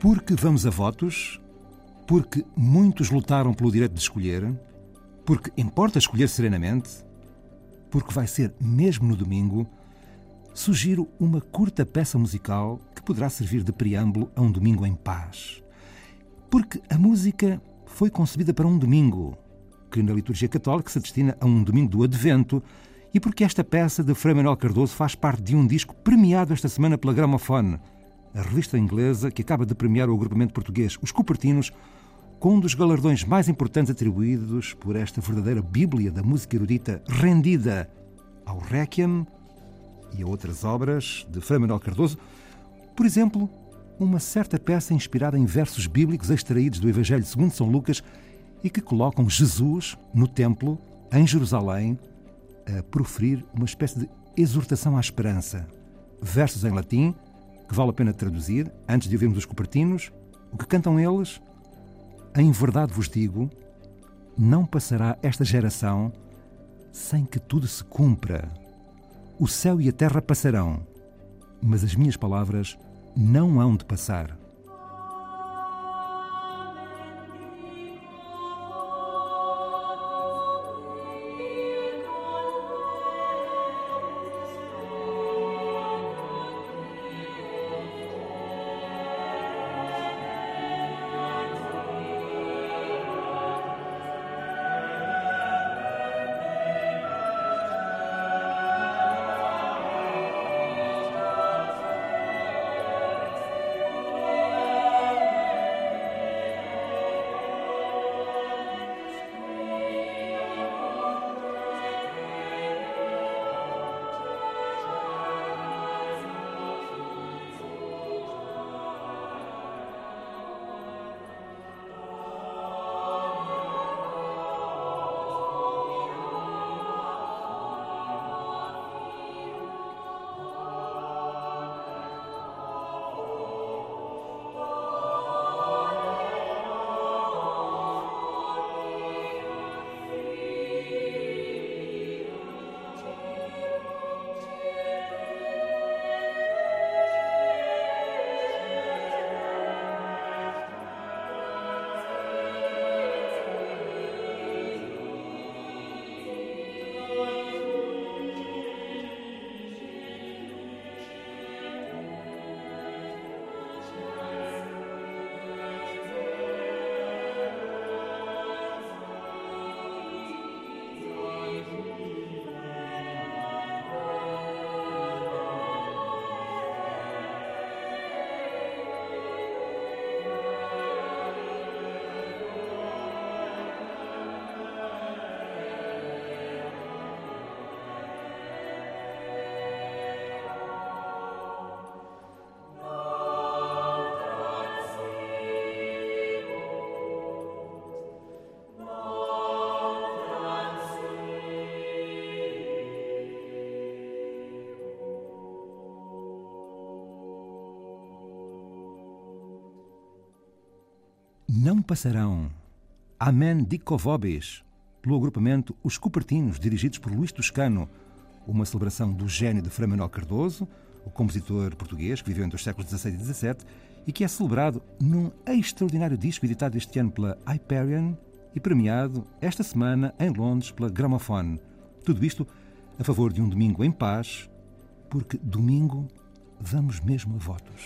Porque vamos a votos, porque muitos lutaram pelo direito de escolher, porque importa escolher serenamente, porque vai ser mesmo no domingo, sugiro uma curta peça musical que poderá servir de preâmbulo a um domingo em paz. Porque a música foi concebida para um domingo, que na liturgia católica se destina a um domingo do Advento, e porque esta peça de Frei Manuel Cardoso faz parte de um disco premiado esta semana pela Gramophone, a revista inglesa que acaba de premiar o agrupamento português Os Cupertinos com um dos galardões mais importantes atribuídos por esta verdadeira bíblia da música erudita rendida ao Requiem e a outras obras de Frei Manuel Cardoso, por exemplo, uma certa peça inspirada em versos bíblicos extraídos do Evangelho segundo São Lucas e que colocam Jesus no templo, em Jerusalém, a proferir uma espécie de exortação à esperança. Versos em latim, que vale a pena traduzir, antes de ouvirmos os copertinos, o que cantam eles? Em verdade vos digo, não passará esta geração sem que tudo se cumpra. O céu e a terra passarão, mas as minhas palavras não hão de passar. Não passarão. Amen dico vobis, pelo agrupamento Os Cupertinos, dirigidos por Luís Toscano, uma celebração do gênio de Frei Manuel Cardoso, o compositor português que viveu entre os séculos XVI e XVII e que é celebrado num extraordinário disco editado este ano pela Hyperion e premiado esta semana em Londres pela Gramophone. Tudo isto a favor de um domingo em paz, porque domingo vamos mesmo a votos.